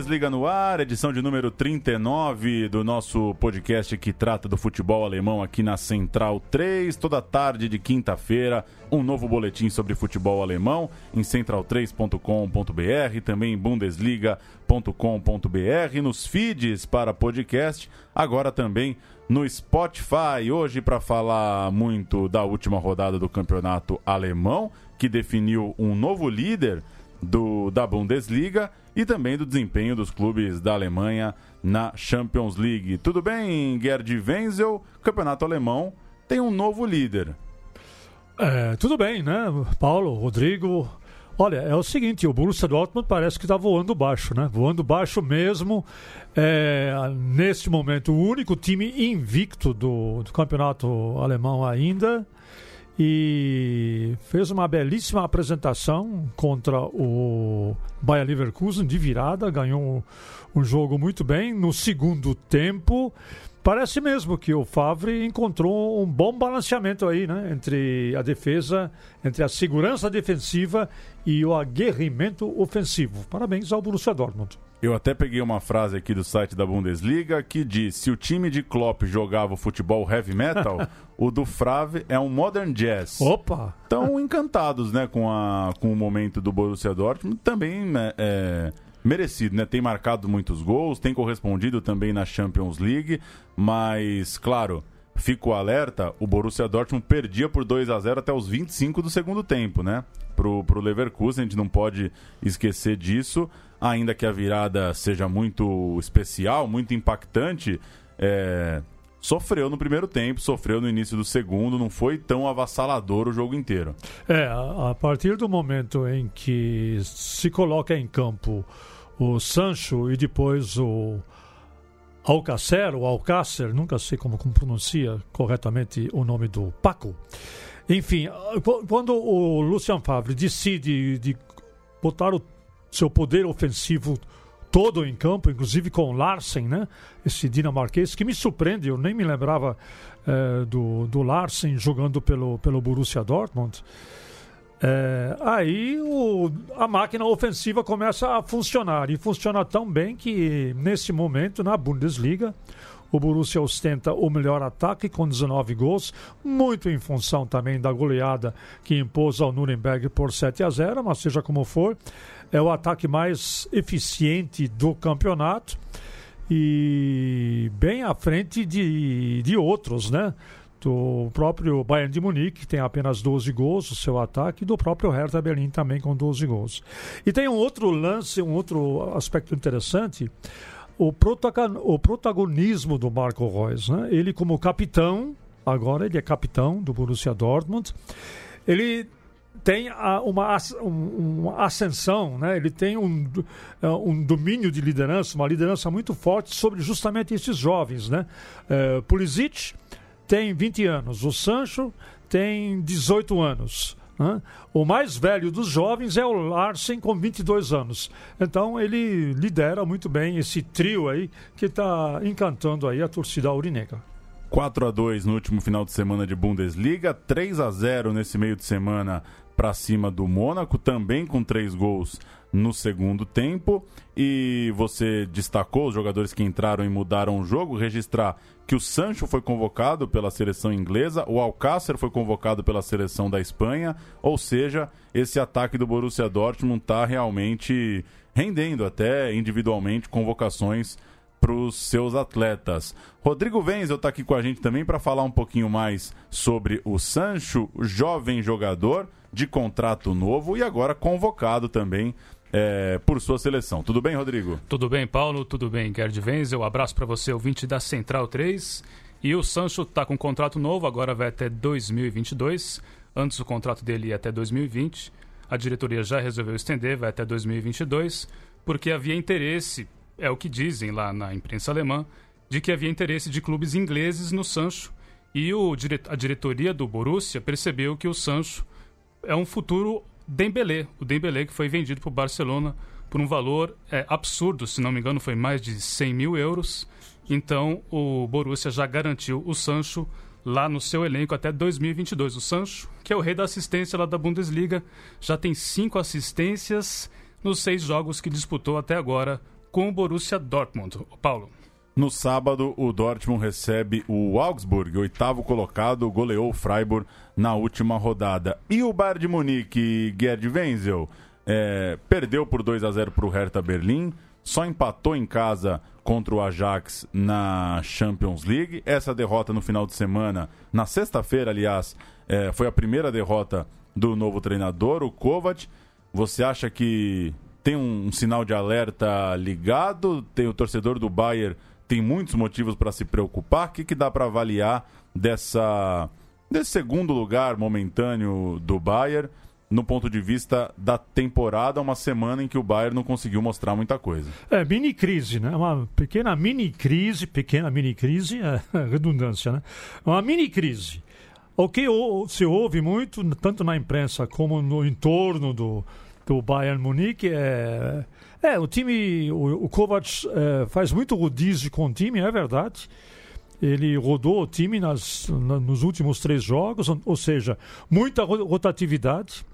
Bundesliga no ar, edição de número 39 do nosso podcast que trata do futebol alemão aqui na Central 3, toda tarde de quinta-feira, um novo boletim sobre futebol alemão em central3.com.br, também em bundesliga.com.br, nos feeds para podcast, agora também no Spotify. Hoje para falar muito da última rodada do campeonato alemão, que definiu um novo líder do, da Bundesliga e também do desempenho dos clubes da Alemanha na Champions League. Tudo bem, Gerd Wenzel? Campeonato alemão tem um novo líder. É, tudo bem, né? Paulo, Rodrigo. Olha, é o seguinte, o Borussia Dortmund parece que está voando baixo, né? Voando baixo mesmo. É, neste momento, o único time invicto do, do campeonato alemão ainda e fez uma belíssima apresentação contra o Bayer Leverkusen de virada, ganhou um, jogo muito bem. No segundo tempo, parece mesmo que o Favre encontrou um bom balanceamento aí, né, entre a defesa, entre a segurança defensiva e o aguerrimento ofensivo. Parabéns ao Borussia Dortmund. Eu até peguei uma frase aqui do site da Bundesliga que diz: se o time de Klopp jogava futebol heavy metal, o do Frave é um modern jazz. Opa! Estão encantados, né, com, a, com o momento do Borussia Dortmund. Também né, é, merecido, né? Tem marcado muitos gols, tem correspondido também na Champions League, mas, claro, fico alerta, o Borussia Dortmund perdia por 2 a 0 até os 25 do segundo tempo, né? Pro, pro Leverkusen, a gente não pode esquecer disso ainda que a virada seja muito especial, muito impactante, é, sofreu no primeiro tempo, sofreu no início do segundo, não foi tão avassalador o jogo inteiro. É, a, partir do momento em que se coloca em campo o Sancho e depois o Alcacer, ou Alcácer, nunca sei como, como pronuncia corretamente o nome do Paco. Enfim, quando o Lucian Favre decide de botar o seu poder ofensivo todo em campo, inclusive com Larsen, né? Esse dinamarquês que me surpreende, eu nem me lembrava é, do, do Larsen jogando pelo, pelo Borussia Dortmund. É, aí o, a máquina ofensiva começa a funcionar e funciona tão bem que nesse momento na Bundesliga o Borussia ostenta o melhor ataque com 19 gols, muito em função também da goleada que impôs ao Nuremberg por 7 a 0, mas seja como for, é o ataque mais eficiente do campeonato e bem à frente de, de outros, né? Do próprio Bayern de Munique, que tem apenas 12 gols, o seu ataque, e do próprio Hertha Berlim também com 12 gols. E tem um outro lance, um outro aspecto interessante, o, o protagonismo do Marco Reus. Né? Ele como capitão, agora ele é capitão do Borussia Dortmund, ele tem uma, uma ascensão, né? ele tem um, é, um domínio de liderança, uma liderança muito forte sobre justamente esses jovens. Né? Uh, Pulisic tem 20 anos, o Sancho tem 18 anos. Né? O mais velho dos jovens é o Larsen, com 22 anos. Então ele lidera muito bem esse trio aí que está encantando aí a torcida aurinegra. 4 a 2 no último final de semana de Bundesliga, 3 a 0 nesse meio de semana para cima do Mônaco, também com três gols no segundo tempo. E você destacou os jogadores que entraram e mudaram o jogo. Registrar que o Sancho foi convocado pela seleção inglesa, o Alcácer foi convocado pela seleção da Espanha. Ou seja, esse ataque do Borussia Dortmund está realmente rendendo até individualmente convocações para os seus atletas. Rodrigo Wenzel está aqui com a gente também para falar um pouquinho mais sobre o Sancho, jovem jogador de contrato novo e agora convocado também é, por sua seleção. Tudo bem, Rodrigo? Tudo bem, Paulo. Tudo bem, Gerd Wenzel. Um abraço para você, ouvinte da Central 3. E o Sancho está com contrato novo, agora vai até 2022. Antes o contrato dele ia até 2020. A diretoria já resolveu estender, vai até 2022, porque havia interesse, é o que dizem lá na imprensa alemã, de que havia interesse de clubes ingleses no Sancho e o, a diretoria do Borussia percebeu que o Sancho é um futuro Dembélé, o Dembélé que foi vendido para o Barcelona por um valor é, absurdo, se não me engano foi mais de 100 mil euros. Então o Borussia já garantiu o Sancho lá no seu elenco até 2022. O Sancho, que é o rei da assistência lá da Bundesliga, já tem cinco assistências nos seis jogos que disputou até agora com o Borussia Dortmund. Paulo. No sábado, o Dortmund recebe o Augsburg, oitavo colocado, goleou o Freiburg na última rodada. E o Bayern de Munique, Gerd Wenzel, é, perdeu por 2 a 0 para o Hertha Berlim, só empatou em casa contra o Ajax na Champions League. Essa derrota no final de semana, na sexta-feira, aliás, é, foi a primeira derrota do novo treinador, o Kovac. Você acha que tem um, sinal de alerta ligado? Tem o torcedor do Bayern tem muitos motivos para se preocupar. O que, que dá para avaliar dessa desse segundo lugar momentâneo do Bayern no ponto de vista da temporada, uma semana em que o Bayern não conseguiu mostrar muita coisa. É, mini crise, né? Uma pequena mini crise, pequena mini crise, é redundância, né? Uma mini crise. O que se ouve muito, tanto na imprensa como no entorno do, do Bayern Munique, é é, o time, o, o Kovac é, faz muito rodízio com o time, é verdade. Ele rodou o time nas, na, nos últimos três jogos, ou seja, muita rotatividade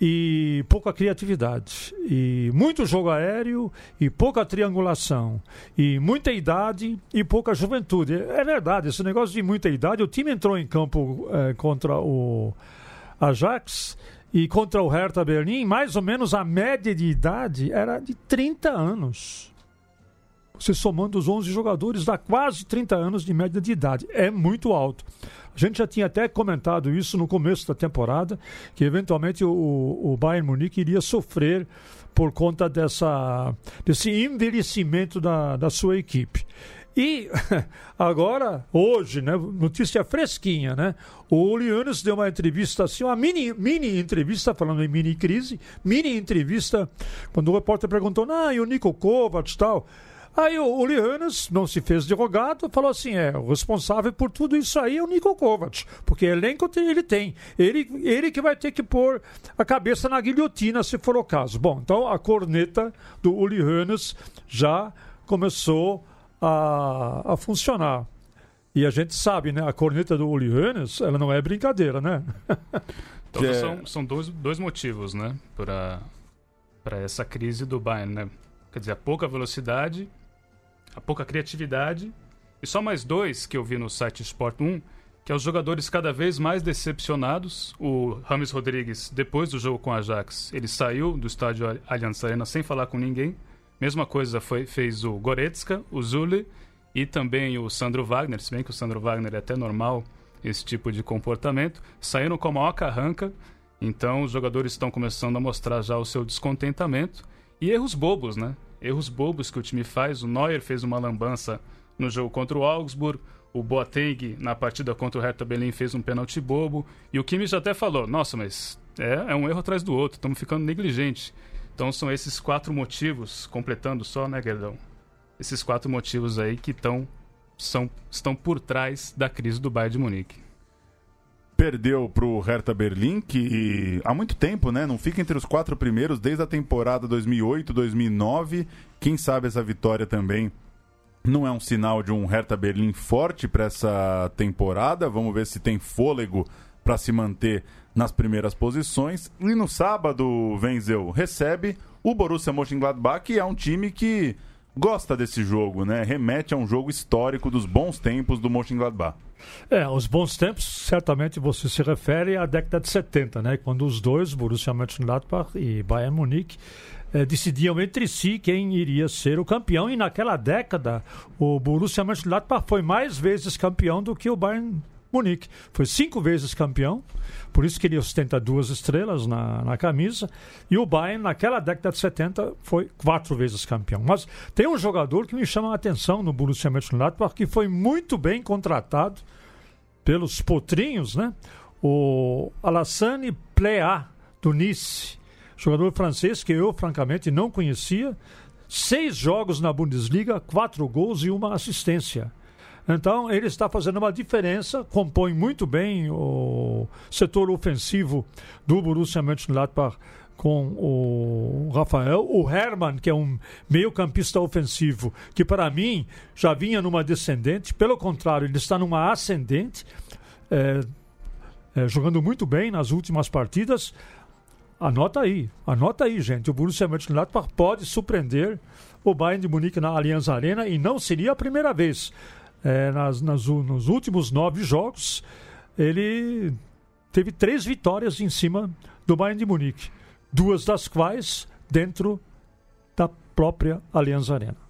e pouca criatividade. E muito jogo aéreo e pouca triangulação. E muita idade e pouca juventude. É verdade, esse negócio de muita idade. O time entrou em campo é, contra o Ajax e contra o Hertha Berlim, mais ou menos a média de idade era de 30 anos. Você somando os 11 jogadores, dá quase 30 anos de média de idade. É muito alto. A gente já tinha até comentado isso no começo da temporada, que eventualmente o, o Bayern Munique iria sofrer por conta dessa, desse envelhecimento da, da sua equipe. E agora, hoje, né, notícia fresquinha, né? O Lianes deu uma entrevista assim, uma mini, mini entrevista, falando em mini crise, mini entrevista, quando o repórter perguntou, ah, e o Nico Kovac e tal. Aí o, o Lianes não se fez de rogado, falou assim: é, o responsável por tudo isso aí é o Nico Kovac, porque elenco ele tem. Ele, ele que vai ter que pôr a cabeça na guilhotina, se for o caso. Bom, então a corneta do Uli Hoeneß já começou a, a funcionar. E a gente sabe, né? A corneta do Uli Hoeneß, ela não é brincadeira, né? então, é... são, são dois, dois motivos, né? Para essa crise do Bayern, né? Quer dizer, a pouca velocidade, a pouca criatividade. E só mais dois que eu vi no site Sport 1, que é os jogadores cada vez mais decepcionados. O Rames Rodrigues, depois do jogo com a Ajax, ele saiu do estádio Allianz Arena sem falar com ninguém. Mesma coisa foi, fez o Goretzka, o Zule e também o Sandro Wagner, se bem que o Sandro Wagner é até normal esse tipo de comportamento, saíram com a maior carranca, então os jogadores estão começando a mostrar já o seu descontentamento e erros bobos, né? Erros bobos que o time faz. O Neuer fez uma lambança no jogo contra o Augsburg, o Boateng na partida contra o Hertha Berlin fez um pênalti bobo e o Kimmich até falou: "Nossa, mas é, é um erro atrás do outro, estamos ficando negligentes". Então são esses quatro motivos, completando só, né, Guedão? Esses quatro motivos aí que tão, são, estão por trás da crise do Bayern de Munique. Perdeu para o Hertha Berlim, que há muito tempo, né? Não fica entre os quatro primeiros desde a temporada 2008, 2009. Quem sabe essa vitória também não é um sinal de um Hertha Berlim forte para essa temporada. Vamos ver se tem fôlego para se manter nas primeiras posições. E no sábado, Wenzel recebe o Borussia Mönchengladbach, que é um time que gosta desse jogo, né? Remete a um jogo histórico dos bons tempos do Mönchengladbach. É, os bons tempos, certamente você se refere à década de 70, né? Quando os dois, Borussia Mönchengladbach e Bayern Munique, eh, decidiam entre si quem iria ser o campeão. E naquela década, o Borussia Mönchengladbach foi mais vezes campeão do que o Bayern Munique. Foi cinco vezes campeão, por isso que ele ostenta duas estrelas na, na camisa. E o Bayern, naquela década de 70, foi quatro vezes campeão. Mas tem um jogador que me chama a atenção no Borussia Mönchengladbach, que foi muito bem contratado pelos potrinhos, né? O Alassane Plea, do Nice. Jogador francês que eu, francamente, não conhecia seis jogos na Bundesliga, quatro gols e uma assistência. Então, ele está fazendo uma diferença, compõe muito bem o setor ofensivo do Borussia Mönchengladbach com o Rafael, o Hermann, que é um meio-campista ofensivo, que para mim já vinha numa descendente, pelo contrário, ele está numa ascendente, é, é, jogando muito bem nas últimas partidas. Anota aí, anota aí, gente. O Borussia Mönchengladbach pode surpreender o Bayern de Munique na Allianz Arena e não seria a primeira vez. É, nas, nas, nos últimos nove jogos, ele teve três vitórias em cima do Bayern de Munique duas das quais dentro da própria Allianz Arena.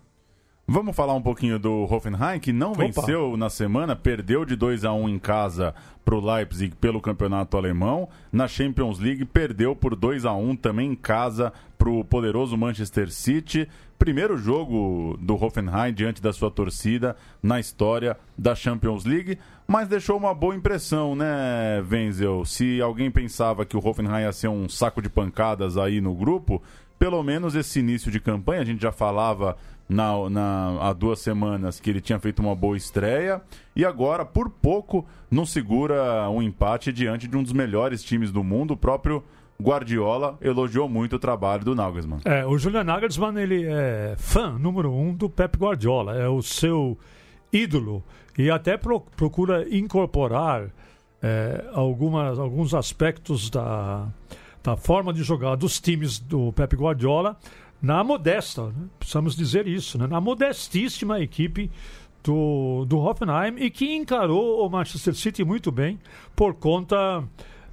Vamos falar um pouquinho do Hoffenheim, que não Opa. venceu na semana, perdeu de 2 a 1 em casa para o Leipzig pelo campeonato alemão. Na Champions League, perdeu por 2 a 1 também em casa para o poderoso Manchester City. Primeiro jogo do Hoffenheim diante da sua torcida na história da Champions League, mas deixou uma boa impressão, né, Wenzel? Se alguém pensava que o Hoffenheim ia ser um saco de pancadas aí no grupo, pelo menos esse início de campanha, a gente já falava na, na, há duas semanas que ele tinha feito uma boa estreia e agora, por pouco, não segura um empate diante de um dos melhores times do mundo, o próprio Guardiola elogiou muito o trabalho do Nagelsmann. É, o Julian Nagelsmann ele é fã número um do Pep Guardiola, é o seu ídolo e até pro, procura incorporar é, algumas, alguns aspectos da, da forma de jogar dos times do Pep Guardiola na modesta, né? precisamos dizer isso, né? na modestíssima equipe do, do Hoffenheim e que encarou o Manchester City muito bem por conta,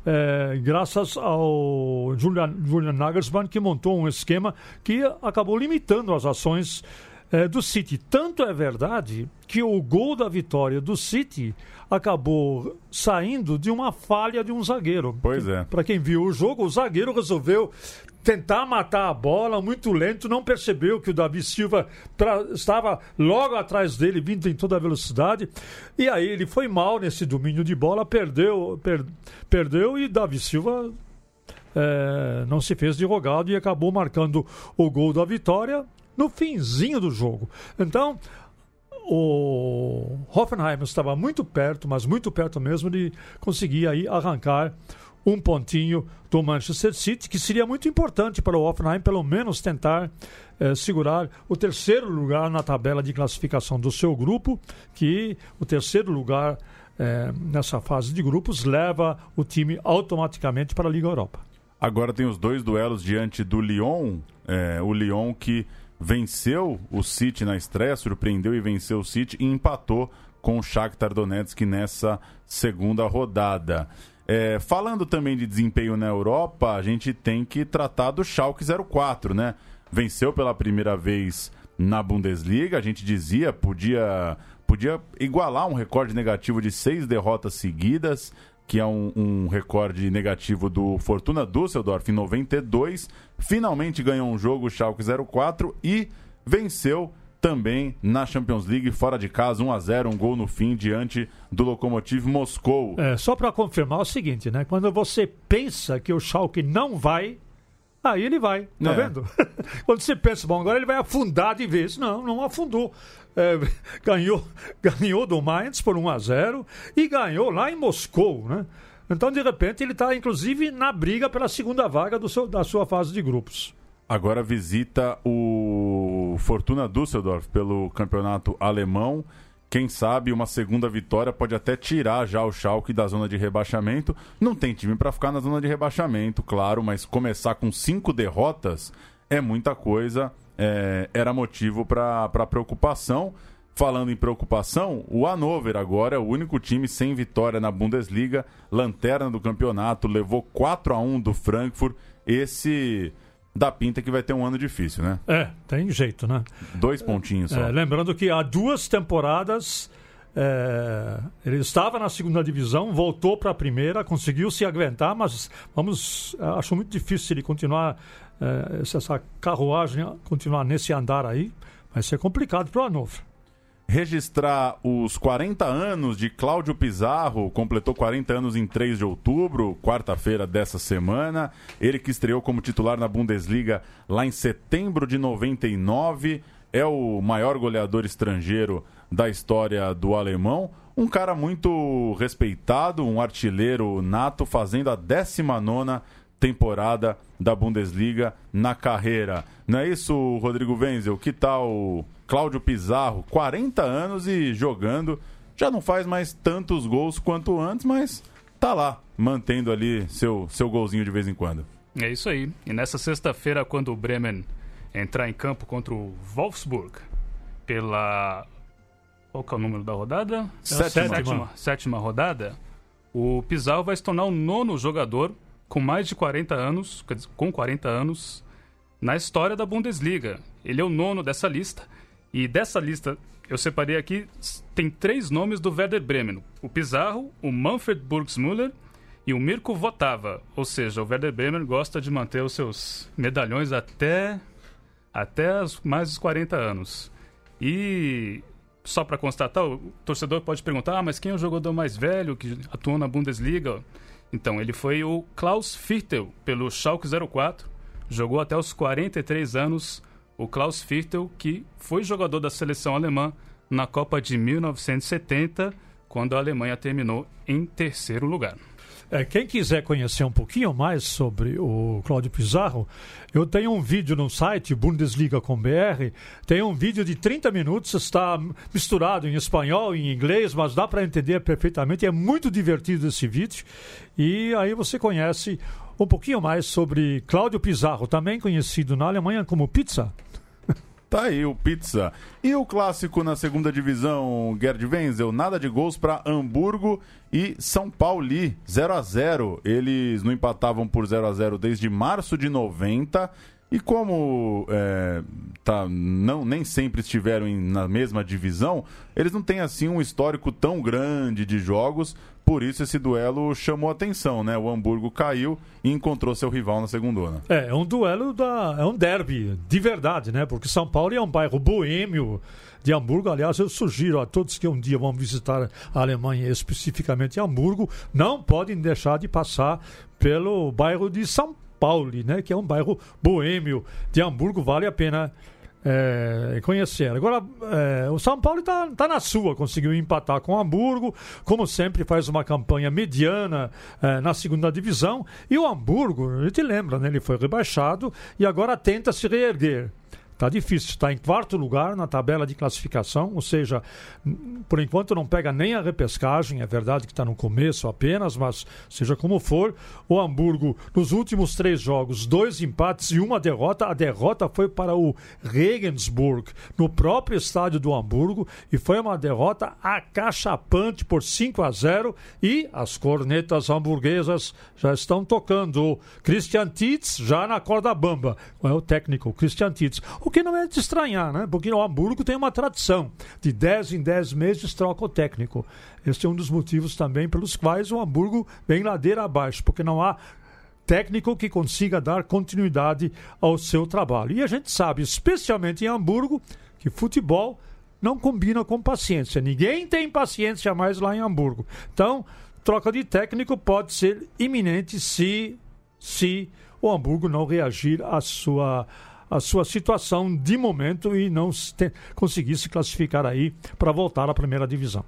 é, graças ao Julian, Julian Nagelsmann, que montou um esquema que acabou limitando as ações é, do City. Tanto é verdade que o gol da vitória do City acabou saindo de uma falha de um zagueiro. Pois é. Para quem viu o jogo, o zagueiro resolveu tentar matar a bola muito lento, não percebeu que o Davi Silva estava logo atrás dele, vindo em toda a velocidade. E aí ele foi mal nesse domínio de bola, perdeu, per, perdeu e Davi Silva é, não se fez de rogado e acabou marcando o gol da vitória no finzinho do jogo. Então, o Hoffenheim estava muito perto, mas muito perto mesmo de conseguir aí arrancar um pontinho do Manchester City, que seria muito importante para o Hoffenheim, pelo menos tentar eh, segurar o terceiro lugar na tabela de classificação do seu grupo, que o terceiro lugar eh, nessa fase de grupos leva o time automaticamente para a Liga Europa. Agora tem os dois duelos diante do Lyon, eh, o Lyon que venceu o City na estreia, surpreendeu e venceu o City e empatou com o Shakhtar Donetsk nessa segunda rodada. É, falando também de desempenho na Europa, a gente tem que tratar do Schalke 04, né? Venceu pela primeira vez na Bundesliga, a gente dizia, podia, podia igualar um recorde negativo de seis derrotas seguidas, que é um, um, recorde negativo do Fortuna Düsseldorf em 92. Finalmente ganhou um jogo o Schalke 04 e venceu também na Champions League, fora de casa, 1 a 0 um gol no fim diante do Lokomotiv Moscou. É, só para confirmar o seguinte, né? Quando você pensa que o Schalke não vai, aí ele vai, tá é. vendo? Quando você pensa, bom, agora ele vai afundar de vez. Não, não afundou. É, ganhou, ganhou do Mainz por 1 a 0 e ganhou lá em Moscou, né? Então, de repente, ele está, inclusive, na briga pela segunda vaga do seu, da sua fase de grupos. Agora visita o Fortuna Düsseldorf pelo campeonato alemão. Quem sabe uma segunda vitória pode até tirar já o Schalke da zona de rebaixamento. Não tem time para ficar na zona de rebaixamento, claro, mas começar com cinco derrotas é muita coisa. É, era motivo para preocupação. Falando em preocupação, o Hannover agora é o único time sem vitória na Bundesliga, lanterna do campeonato, levou 4 a 1 do Frankfurt. Esse dá pinta que vai ter um ano difícil, né? É, tem jeito, né? Dois pontinhos só. É, lembrando que há duas temporadas é, ele estava na segunda divisão, voltou para a primeira, conseguiu se aguentar, mas vamos, acho muito difícil ele continuar é, essa carruagem continuar nesse andar aí, vai ser complicado para o Hannover. Registrar os 40 anos de Cláudio Pizarro, completou 40 anos em 3 de outubro, quarta-feira dessa semana. Ele que estreou como titular na Bundesliga lá em setembro de 99, é o maior goleador estrangeiro da história do alemão. Um cara muito respeitado, um artilheiro nato, fazendo a 19 temporada da Bundesliga na carreira. Não é isso, Rodrigo Wenzel? Que tal Cláudio Pizarro, 40 anos e jogando? Já não faz mais tantos gols quanto antes, mas tá lá, mantendo ali seu, seu golzinho de vez em quando. É isso aí. E nessa sexta-feira, quando o Bremen entrar em campo contra o Wolfsburg pela. Qual que é o número da rodada? Sétima. Sétima, sétima rodada. O Pizarro vai se tornar o nono jogador com mais de 40 anos, quer dizer, com 40 anos, na história da Bundesliga. Ele é o nono dessa lista. E dessa lista, eu separei aqui, tem três nomes do Werder Bremen. O Pizarro, o Manfred Burgsmüller e o Mirko Votava. Ou seja, o Werder Bremen gosta de manter os seus medalhões até, até mais dos 40 anos. E só para constatar, o torcedor pode perguntar, ah, mas quem é o jogador mais velho que atuou na Bundesliga? Então, ele foi o Klaus Firtel, pelo Schalke 04. Jogou até os 43 anos. O Klaus Firtel, que foi jogador da seleção alemã na Copa de 1970, quando a Alemanha terminou em terceiro lugar. É, quem quiser conhecer um pouquinho mais sobre o Cláudio Pizarro, eu tenho um vídeo no site Bundesliga com BR, tem um vídeo de 30 minutos, está misturado em espanhol e em inglês, mas dá para entender perfeitamente, é muito divertido esse vídeo. E aí você conhece um pouquinho mais sobre Cláudio Pizarro, também conhecido na Alemanha como Pizza. Tá aí o Pizza. E o clássico na segunda divisão, Gerd Wenzel, nada de gols para Hamburgo e São Paulo, 0 a 0 Eles não empatavam por 0 a 0 desde março de 90. E como é, tá, não, nem sempre estiveram em, na mesma divisão, eles não têm assim um histórico tão grande de jogos. Por isso esse duelo chamou atenção, né? O Hamburgo caiu e encontrou seu rival na segundona. É, é um duelo da. é um derby de verdade, né? Porque São Paulo é um bairro boêmio de Hamburgo. Aliás, eu sugiro a todos que um dia vão visitar a Alemanha, especificamente Hamburgo, não podem deixar de passar pelo bairro de São Paulo, né? Que é um bairro boêmio de Hamburgo, vale a pena é, conhecer. Agora, é, o São Paulo está tá na sua, conseguiu empatar com Hamburgo, como sempre faz uma campanha mediana é, na segunda divisão. E o Hamburgo, a gente lembra, né, ele foi rebaixado e agora tenta se reerguer. Está difícil, está em quarto lugar na tabela de classificação, ou seja, por enquanto não pega nem a repescagem, é verdade que está no começo apenas, mas seja como for, o Hamburgo, nos últimos três jogos, dois empates e uma derrota, a derrota foi para o Regensburg, no próprio estádio do Hamburgo, e foi uma derrota acachapante por 5 a 0 e as cornetas hamburguesas já estão tocando. Christian Titz já na corda bamba, é o técnico Christian Titz. O que não é de estranhar, né? Porque o Hamburgo tem uma tradição. De 10 em 10 meses troca o técnico. Esse é um dos motivos também pelos quais o Hamburgo vem ladeira abaixo, porque não há técnico que consiga dar continuidade ao seu trabalho. E a gente sabe, especialmente em Hamburgo, que futebol não combina com paciência. Ninguém tem paciência mais lá em Hamburgo. Então, troca de técnico pode ser iminente se, se o Hamburgo não reagir à sua a sua situação de momento e não te, conseguir se classificar aí para voltar à primeira divisão.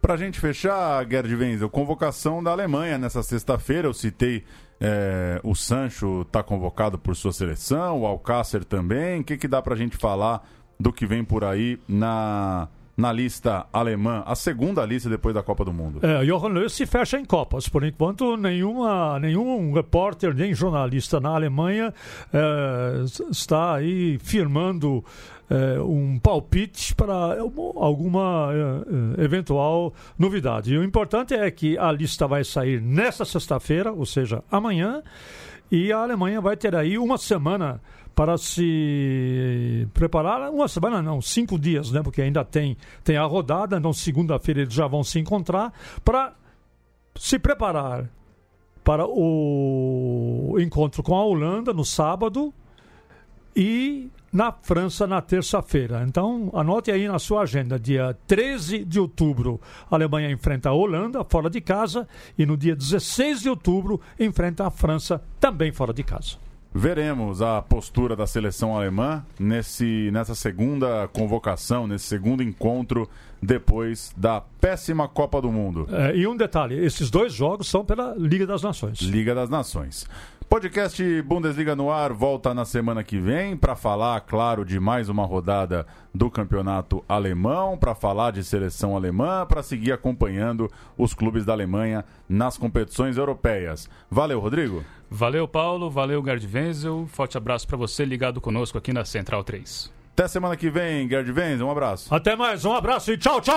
Para a gente fechar, Gerd Wenzel, convocação da Alemanha nessa sexta-feira. Eu citei é, o Sancho está convocado por sua seleção, o Alcácer também. O que, que dá para a gente falar do que vem por aí na na lista alemã, a segunda lista depois da Copa do Mundo. É, Johan Löw se fecha em Copas. Por enquanto, nenhuma, nenhum repórter, nem jornalista na Alemanha é, está aí firmando é, um palpite para alguma é, eventual novidade. E o importante é que a lista vai sair nesta sexta-feira, ou seja, amanhã, e a Alemanha vai ter aí uma semana para se preparar. Uma semana, não, cinco dias, né? Porque ainda tem, tem a rodada, então segunda-feira eles já vão se encontrar para se preparar para o encontro com a Holanda no sábado e na França na terça-feira. Então, anote aí na sua agenda, dia 13 de outubro, a Alemanha enfrenta a Holanda fora de casa e no dia 16 de outubro enfrenta a França também fora de casa. Veremos a postura da seleção alemã nesse, nessa segunda convocação, nesse segundo encontro depois da péssima Copa do Mundo. É, e um detalhe: esses dois jogos são pela Liga das Nações. Liga das Nações. Podcast Bundesliga no ar volta na semana que vem para falar, claro, de mais uma rodada do campeonato alemão, para falar de seleção alemã, para seguir acompanhando os clubes da Alemanha nas competições europeias. Valeu, Rodrigo. Valeu, Paulo. Valeu, Gerd Wenzel. Forte abraço para você ligado conosco aqui na Central 3. Até semana que vem, Gerd Wenzel. Um abraço. Até mais, um abraço e tchau, tchau!